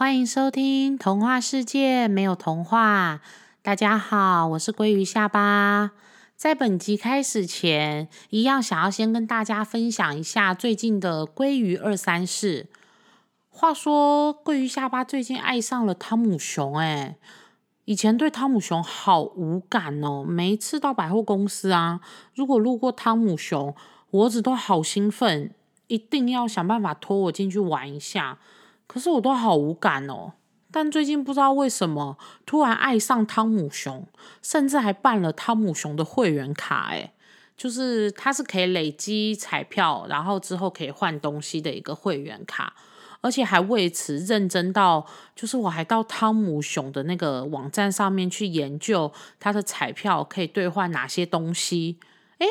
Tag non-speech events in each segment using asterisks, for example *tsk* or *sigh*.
欢迎收听《童话世界没有童话》。大家好，我是鲑鱼下巴。在本集开始前，一样想要先跟大家分享一下最近的鲑鱼二三事。话说，鲑鱼下巴最近爱上了汤姆熊，哎，以前对汤姆熊好无感哦。每一次到百货公司啊，如果路过汤姆熊，我儿子都好兴奋，一定要想办法拖我进去玩一下。可是我都好无感哦。但最近不知道为什么突然爱上汤姆熊，甚至还办了汤姆熊的会员卡。哎，就是它是可以累积彩票，然后之后可以换东西的一个会员卡。而且还为此认真到，就是我还到汤姆熊的那个网站上面去研究它的彩票可以兑换哪些东西。哎，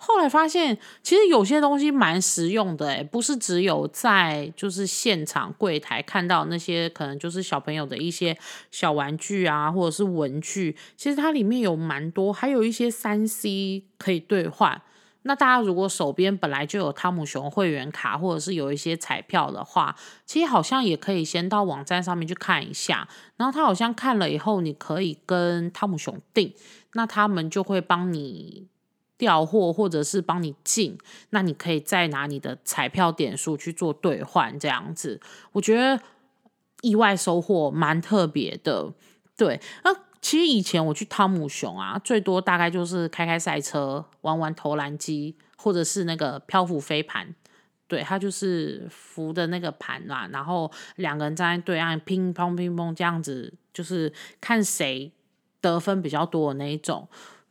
后来发现其实有些东西蛮实用的，诶不是只有在就是现场柜台看到那些可能就是小朋友的一些小玩具啊，或者是文具，其实它里面有蛮多，还有一些三 C 可以兑换。那大家如果手边本来就有汤姆熊会员卡，或者是有一些彩票的话，其实好像也可以先到网站上面去看一下。然后他好像看了以后，你可以跟汤姆熊订，那他们就会帮你调货，或者是帮你进。那你可以再拿你的彩票点数去做兑换，这样子，我觉得意外收获蛮特别的。对，那。其实以前我去汤姆熊啊，最多大概就是开开赛车、玩玩投篮机，或者是那个漂浮飞盘。对，它就是浮的那个盘嘛，然后两个人站在对岸乒乓乒乓这样子，就是看谁得分比较多的那一种。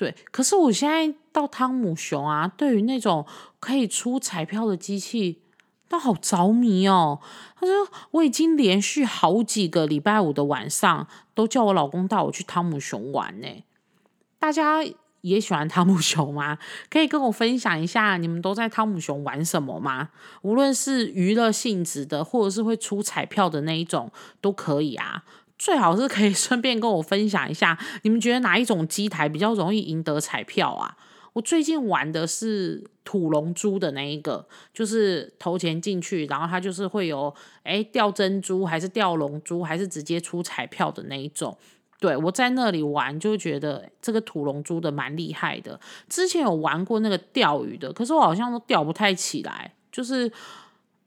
对，可是我现在到汤姆熊啊，对于那种可以出彩票的机器。都好着迷哦！他说我已经连续好几个礼拜五的晚上都叫我老公带我去汤姆熊玩呢。大家也喜欢汤姆熊吗？可以跟我分享一下你们都在汤姆熊玩什么吗？无论是娱乐性质的，或者是会出彩票的那一种都可以啊。最好是可以顺便跟我分享一下，*laughs* 你们觉得哪一种机台比较容易赢得彩票啊？我最近玩的是土龙珠的那一个，就是投钱进去，然后它就是会有哎掉珍珠，还是掉龙珠，还是直接出彩票的那一种。对我在那里玩，就觉得这个土龙珠的蛮厉害的。之前有玩过那个钓鱼的，可是我好像都钓不太起来，就是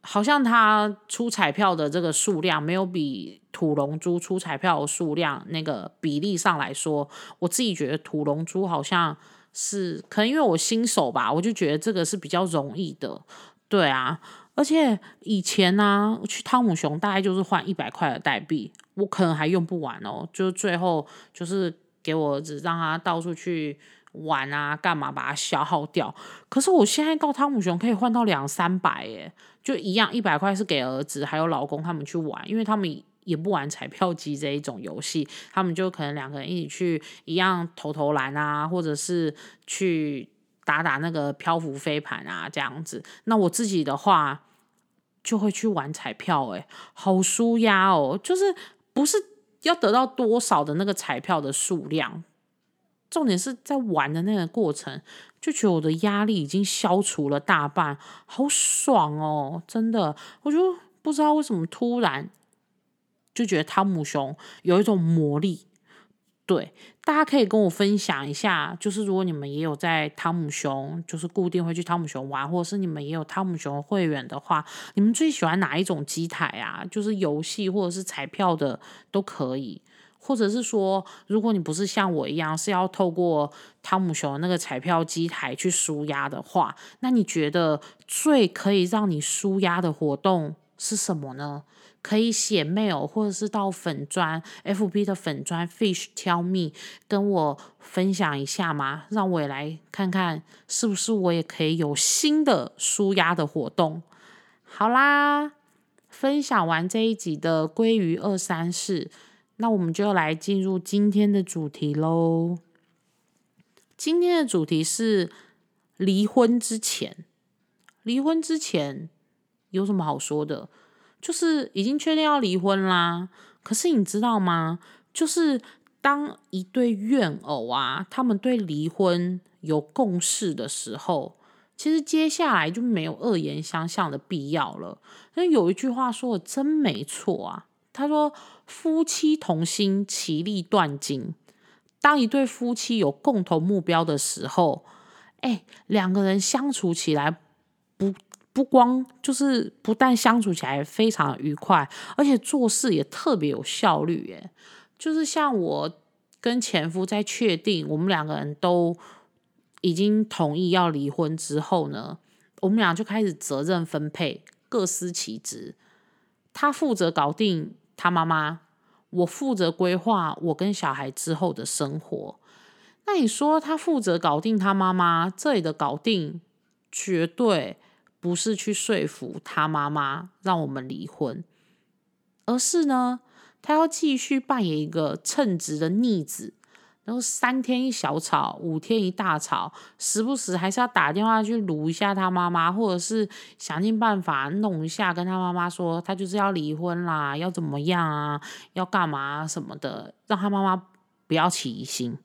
好像它出彩票的这个数量没有比土龙珠出彩票数量那个比例上来说，我自己觉得土龙珠好像。是，可能因为我新手吧，我就觉得这个是比较容易的，对啊。而且以前呢，去汤姆熊大概就是换一百块的代币，我可能还用不完哦，就最后就是给我儿子让他到处去玩啊，干嘛把它消耗掉。可是我现在到汤姆熊可以换到两三百耶，就一样，一百块是给儿子还有老公他们去玩，因为他们。也不玩彩票机这一种游戏，他们就可能两个人一起去一样投投篮啊，或者是去打打那个漂浮飞盘啊这样子。那我自己的话就会去玩彩票，诶，好舒压哦！就是不是要得到多少的那个彩票的数量，重点是在玩的那个过程，就觉得我的压力已经消除了大半，好爽哦！真的，我就不知道为什么突然。就觉得汤姆熊有一种魔力，对，大家可以跟我分享一下，就是如果你们也有在汤姆熊，就是固定会去汤姆熊玩，或者是你们也有汤姆熊会员的话，你们最喜欢哪一种机台啊？就是游戏或者是彩票的都可以，或者是说，如果你不是像我一样是要透过汤姆熊那个彩票机台去舒压的话，那你觉得最可以让你舒压的活动是什么呢？可以写 mail，或者是到粉砖 FB 的粉砖 Fish Tell Me 跟我分享一下吗？让我也来看看是不是我也可以有新的舒压的活动。好啦，分享完这一集的鲑鱼二三事，那我们就来进入今天的主题喽。今天的主题是离婚之前，离婚之前有什么好说的？就是已经确定要离婚啦，可是你知道吗？就是当一对怨偶啊，他们对离婚有共识的时候，其实接下来就没有恶言相向的必要了。那有一句话说的真没错啊，他说夫妻同心，其利断金。当一对夫妻有共同目标的时候，哎，两个人相处起来不不光就是不但相处起来非常愉快，而且做事也特别有效率。耶。就是像我跟前夫在确定我们两个人都已经同意要离婚之后呢，我们俩就开始责任分配，各司其职。他负责搞定他妈妈。我负责规划我跟小孩之后的生活。那你说他负责搞定他妈妈，这里的搞定绝对不是去说服他妈妈让我们离婚，而是呢，他要继续扮演一个称职的逆子。然后三天一小吵，五天一大吵，时不时还是要打电话去撸一下他妈妈，或者是想尽办法弄一下，跟他妈妈说他就是要离婚啦，要怎么样啊，要干嘛什么的，让他妈妈不要起疑心。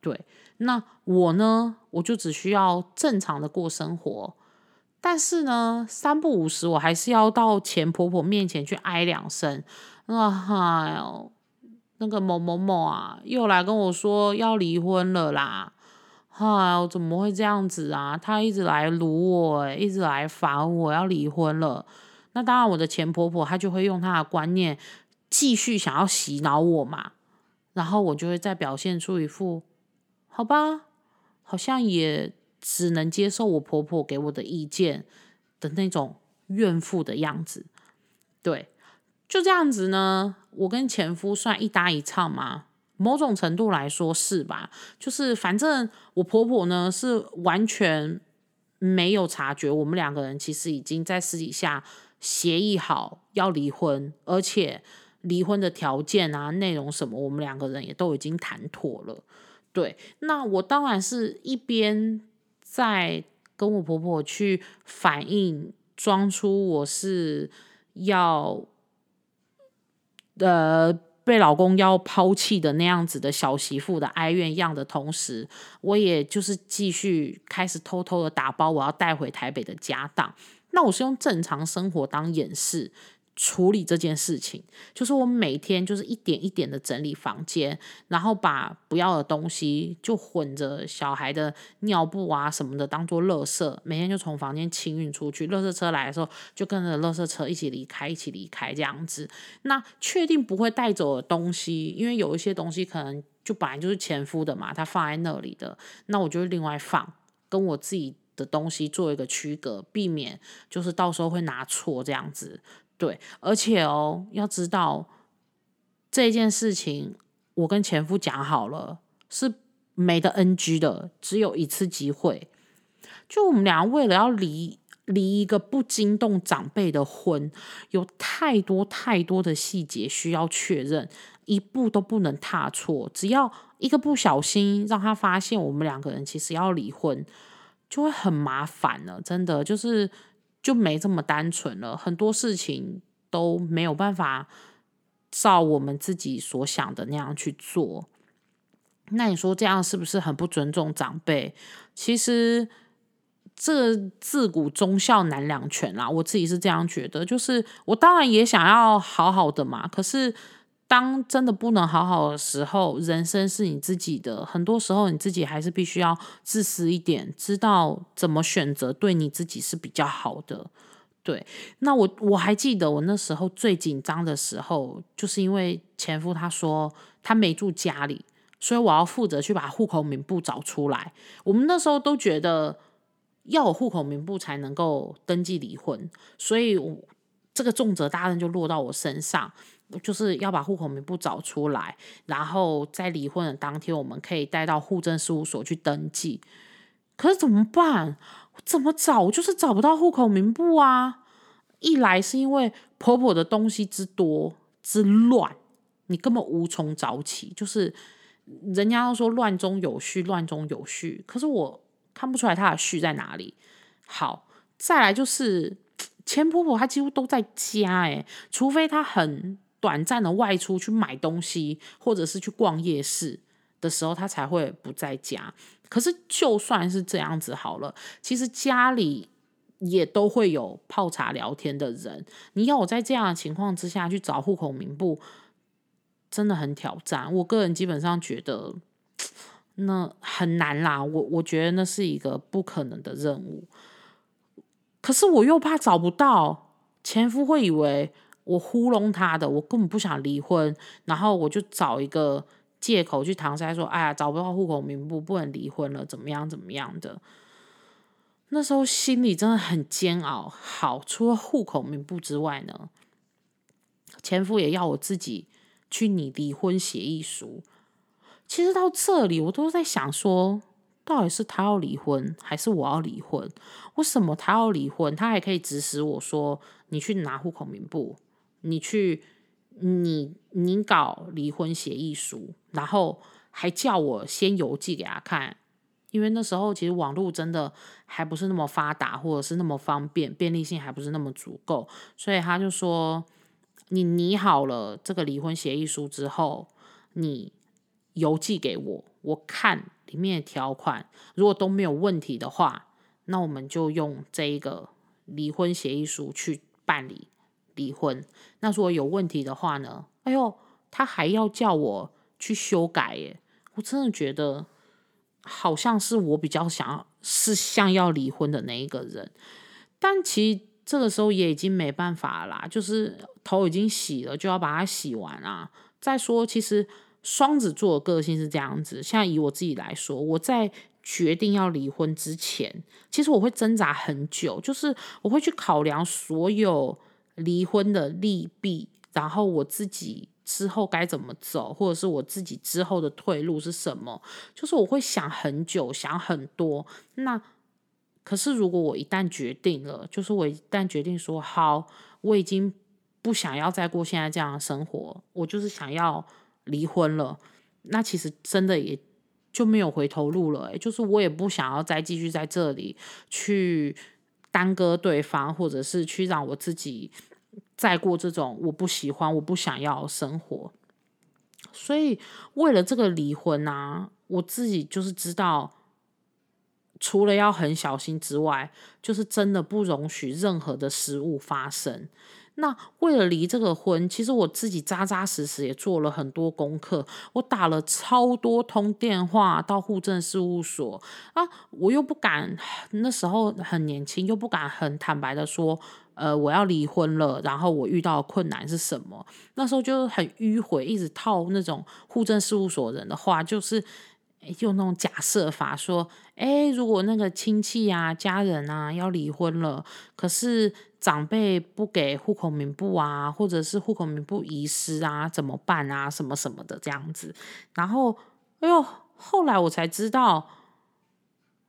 对，那我呢，我就只需要正常的过生活，但是呢，三不五时我还是要到前婆婆面前去哀两声啊，哎呦。那个某某某啊，又来跟我说要离婚了啦！哎，怎么会这样子啊？他一直来撸我，一直来烦我要离婚了。那当然，我的前婆婆她就会用她的观念继续想要洗脑我嘛。然后我就会再表现出一副好吧，好像也只能接受我婆婆给我的意见的那种怨妇的样子。对。就这样子呢，我跟前夫算一搭一唱吗？某种程度来说是吧？就是反正我婆婆呢是完全没有察觉，我们两个人其实已经在私底下协议好要离婚，而且离婚的条件啊、内容什么，我们两个人也都已经谈妥了。对，那我当然是一边在跟我婆婆去反映，装出我是要。呃，被老公要抛弃的那样子的小媳妇的哀怨样的同时，我也就是继续开始偷偷的打包我要带回台北的家当。那我是用正常生活当掩饰。处理这件事情，就是我每天就是一点一点的整理房间，然后把不要的东西就混着小孩的尿布啊什么的当做垃圾，每天就从房间清运出去。垃圾车来的时候，就跟着垃圾车一起离开，一起离开这样子。那确定不会带走的东西，因为有一些东西可能就本来就是前夫的嘛，他放在那里的，那我就另外放，跟我自己的东西做一个区隔，避免就是到时候会拿错这样子。对，而且哦，要知道这件事情，我跟前夫讲好了，是没得 NG 的，只有一次机会。就我们俩为了要离离一个不惊动长辈的婚，有太多太多的细节需要确认，一步都不能踏错。只要一个不小心，让他发现我们两个人其实要离婚，就会很麻烦了。真的就是。就没这么单纯了，很多事情都没有办法照我们自己所想的那样去做。那你说这样是不是很不尊重长辈？其实这自古忠孝难两全啦，我自己是这样觉得。就是我当然也想要好好的嘛，可是。当真的不能好好的时候，人生是你自己的，很多时候你自己还是必须要自私一点，知道怎么选择对你自己是比较好的。对，那我我还记得我那时候最紧张的时候，就是因为前夫他说他没住家里，所以我要负责去把户口名簿找出来。我们那时候都觉得要有户口名簿才能够登记离婚，所以我这个重责大任就落到我身上。就是要把户口名簿找出来，然后在离婚的当天，我们可以带到户政事务所去登记。可是怎么办？怎么找？就是找不到户口名簿啊！一来是因为婆婆的东西之多之乱，你根本无从找起。就是人家都说乱中有序，乱中有序，可是我看不出来她的序在哪里。好，再来就是 *tsk* 前婆婆她几乎都在家，诶，除非她很。短暂的外出去买东西，或者是去逛夜市的时候，他才会不在家。可是就算是这样子好了，其实家里也都会有泡茶聊天的人。你要我在这样的情况之下去找户口名簿，真的很挑战。我个人基本上觉得 *tsk* 那很难啦。我我觉得那是一个不可能的任务。可是我又怕找不到前夫会以为我糊弄他的，我根本不想离婚，然后我就找一个借口去搪塞说：“哎呀，找不到户口名簿，不能离婚了，怎么样怎么样的。”那时候心里真的很煎熬。好，除了户口名簿之外呢，前夫也要我自己去拟离婚协议书。其实到这里，我都在想说。到底是他要离婚，还是我要离婚？为什么他要离婚？他还可以指使我说：“你去拿户口名簿，你去你你搞离婚协议书，然后还叫我先邮寄给他看。”因为那时候其实网络真的还不是那么发达，或者是那么方便，便利性还不是那么足够，所以他就说：“你拟好了这个离婚协议书之后，你邮寄给我，我看。”里面的条款如果都没有问题的话，那我们就用这一个离婚协议书去办理离婚。那如果有问题的话呢？哎呦，他还要叫我去修改耶！我真的觉得好像是我比较想要是像要离婚的那一个人，但其实这个时候也已经没办法啦，就是头已经洗了，就要把它洗完啊。再说，其实。双子座的个性是这样子，像以我自己来说，我在决定要离婚之前，其实我会挣扎很久，就是我会去考量所有离婚的利弊，然后我自己之后该怎么走，或者是我自己之后的退路是什么，就是我会想很久，想很多。那可是如果我一旦决定了，就是我一旦决定说好，我已经不想要再过现在这样的生活，我就是想要。离婚了，那其实真的也就没有回头路了。就是我也不想要再继续在这里去耽搁对方，或者是去让我自己再过这种我不喜欢、我不想要的生活。所以为了这个离婚啊，我自己就是知道，除了要很小心之外，就是真的不容许任何的失误发生。那为了离这个婚，其实我自己扎扎实实也做了很多功课，我打了超多通电话到户政事务所啊，我又不敢，那时候很年轻，又不敢很坦白的说，呃，我要离婚了，然后我遇到困难是什么？那时候就很迂回，一直套那种户政事务所人的话，就是。用那种假设法说，哎，如果那个亲戚啊、家人啊要离婚了，可是长辈不给户口名簿啊，或者是户口名簿遗失啊，怎么办啊？什么什么的这样子。然后，哎呦，后来我才知道，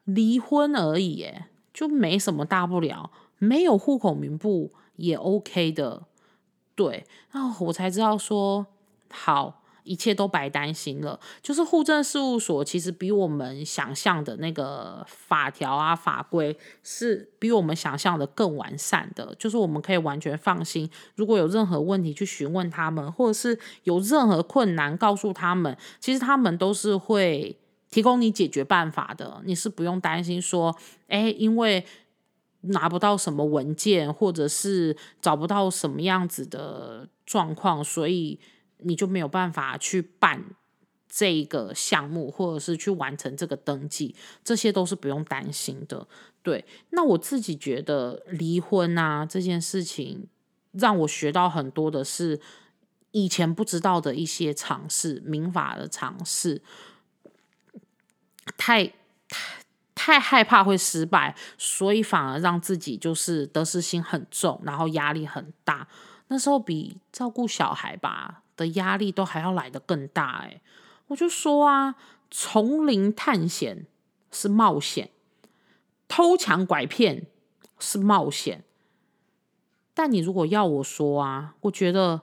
离婚而已，哎，就没什么大不了，没有户口名簿也 OK 的。对，然后我才知道说，好。一切都白担心了。就是户政事务所其实比我们想象的那个法条啊法规是比我们想象的更完善的。就是我们可以完全放心，如果有任何问题去询问他们，或者是有任何困难告诉他们，其实他们都是会提供你解决办法的。你是不用担心说，哎，因为拿不到什么文件，或者是找不到什么样子的状况，所以。你就没有办法去办这个项目，或者是去完成这个登记，这些都是不用担心的。对，那我自己觉得离婚啊这件事情，让我学到很多的是以前不知道的一些常识，民法的常识。太太太害怕会失败，所以反而让自己就是得失心很重，然后压力很大。那时候比照顾小孩吧。的压力都还要来得更大哎，我就说啊，丛林探险是冒险，偷抢拐骗是冒险，但你如果要我说啊，我觉得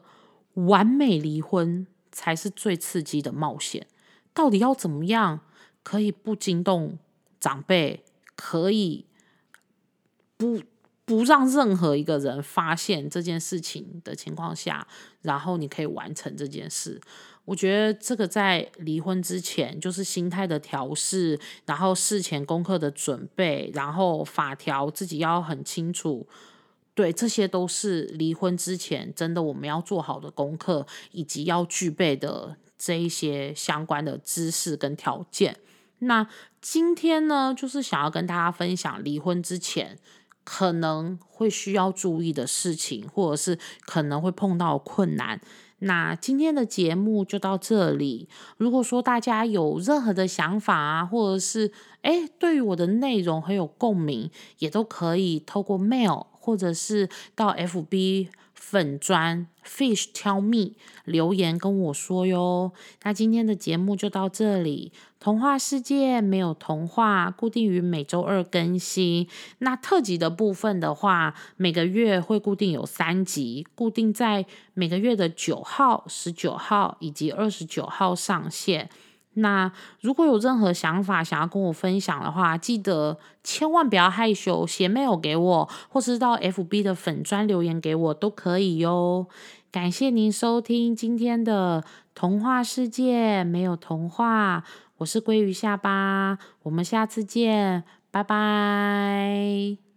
完美离婚才是最刺激的冒险。到底要怎么样可以不惊动长辈，可以不不让任何一个人发现这件事情的情况下，然后你可以完成这件事。我觉得这个在离婚之前，就是心态的调试，然后事前功课的准备，然后法条自己要很清楚。对，这些都是离婚之前真的我们要做好的功课，以及要具备的这一些相关的知识跟条件。那今天呢，就是想要跟大家分享离婚之前可能会需要注意的事情，或者是可能会碰到困难。那今天的节目就到这里。如果说大家有任何的想法啊，或者是哎对于我的内容很有共鸣，也都可以透过 mail 或者是到 FB。粉砖 fish tell me 留言跟我说哟。那今天的节目就到这里。童话世界没有童话，固定于每周二更新。那特辑的部分的话，每个月会固定有三集，固定在每个月的九号、十九号以及二十九号上线。那如果有任何想法想要跟我分享的话，记得千万不要害羞，写 mail 给我，或是到 FB 的粉砖留言给我都可以哟。感谢您收听今天的童话世界，没有童话，我是鲑鱼下巴，我们下次见，拜拜。